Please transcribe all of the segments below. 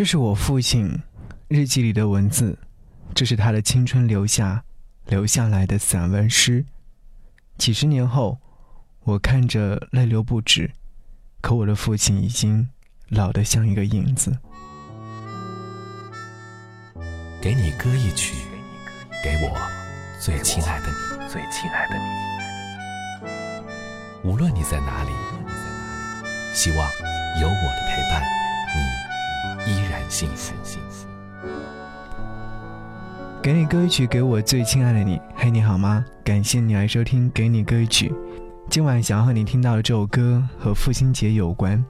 这是我父亲日记里的文字，这是他的青春留下留下来的散文诗。几十年后，我看着泪流不止，可我的父亲已经老得像一个影子。给你歌一曲，给我最亲爱的你，最亲爱的你。无论你在哪里，希望有我的陪伴，幸福。给你歌曲，给我最亲爱的你。嘿，你好吗？感谢你来收听《给你歌曲》。今晚想要和你听到的这首歌和父亲节有关。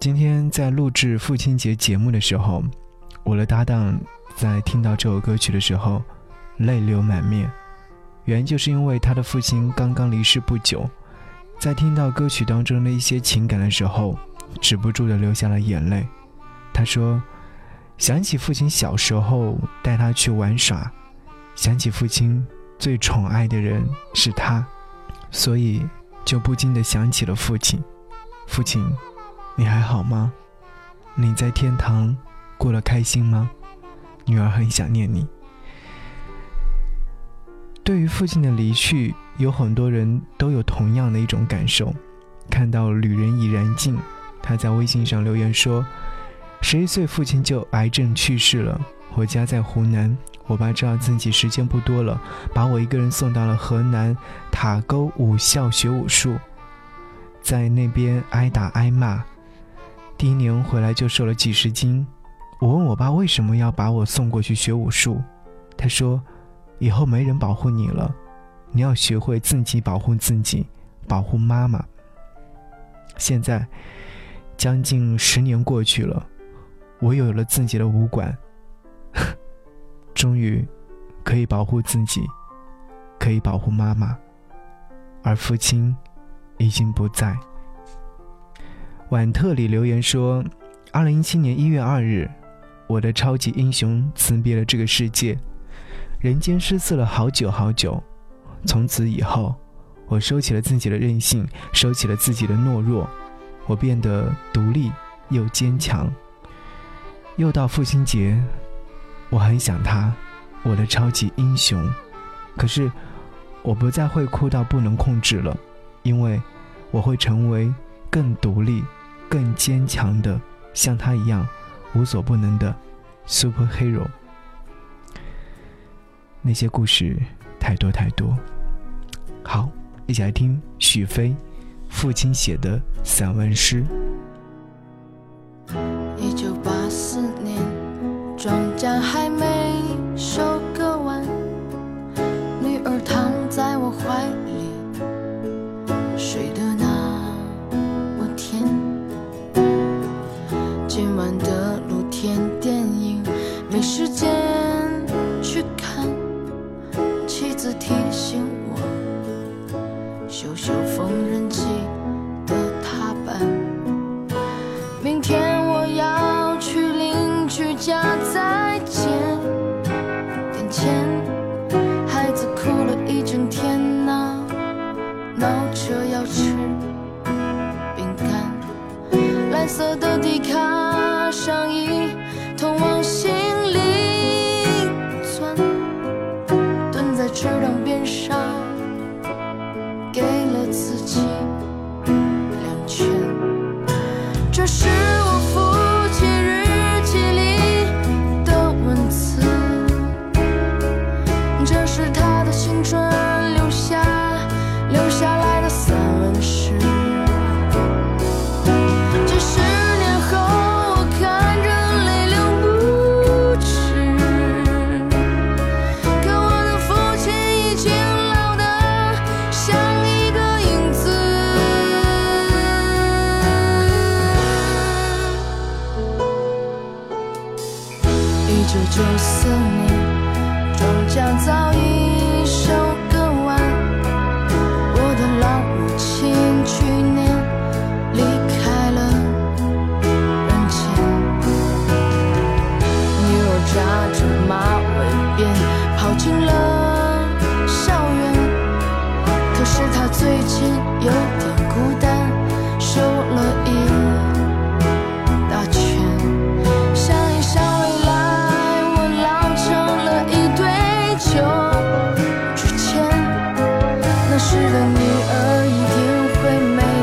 今天在录制父亲节节目的时候，我的搭档在听到这首歌曲的时候，泪流满面。原因就是因为他的父亲刚刚离世不久，在听到歌曲当中的一些情感的时候，止不住的流下了眼泪。他说。想起父亲小时候带他去玩耍，想起父亲最宠爱的人是他，所以就不禁的想起了父亲。父亲，你还好吗？你在天堂过得开心吗？女儿很想念你。对于父亲的离去，有很多人都有同样的一种感受。看到旅人已然尽，他在微信上留言说。十一岁，父亲就癌症去世了。我家在湖南，我爸知道自己时间不多了，把我一个人送到了河南塔沟武校学武术，在那边挨打挨骂。第一年回来就瘦了几十斤。我问我爸为什么要把我送过去学武术，他说：“以后没人保护你了，你要学会自己保护自己，保护妈妈。”现在，将近十年过去了。我有了自己的武馆，终于可以保护自己，可以保护妈妈，而父亲已经不在。晚特里留言说：“二零一七年一月二日，我的超级英雄辞别了这个世界，人间失色了好久好久。从此以后，我收起了自己的任性，收起了自己的懦弱，我变得独立又坚强。”又到父亲节，我很想他，我的超级英雄。可是，我不再会哭到不能控制了，因为我会成为更独立、更坚强的，像他一样无所不能的 super hero。那些故事太多太多。好，一起来听许飞父亲写的散文诗。白，色的迪卡上衣，通往心里钻，蹲在池塘边上，给了自己。九四年，庄稼早已时的女儿一定会美。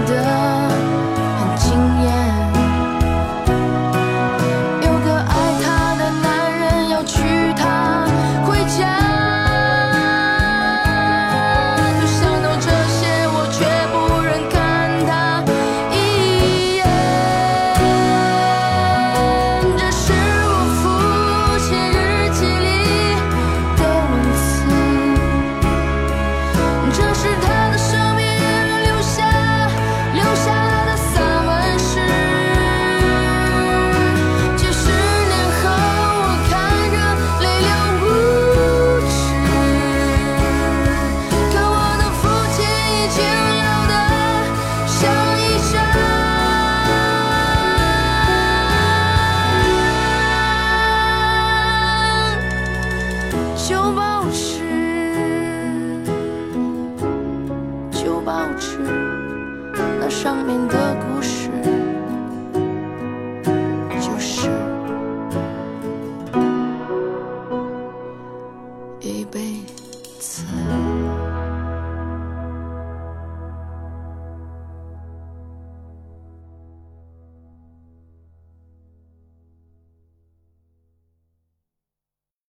那上面的故事。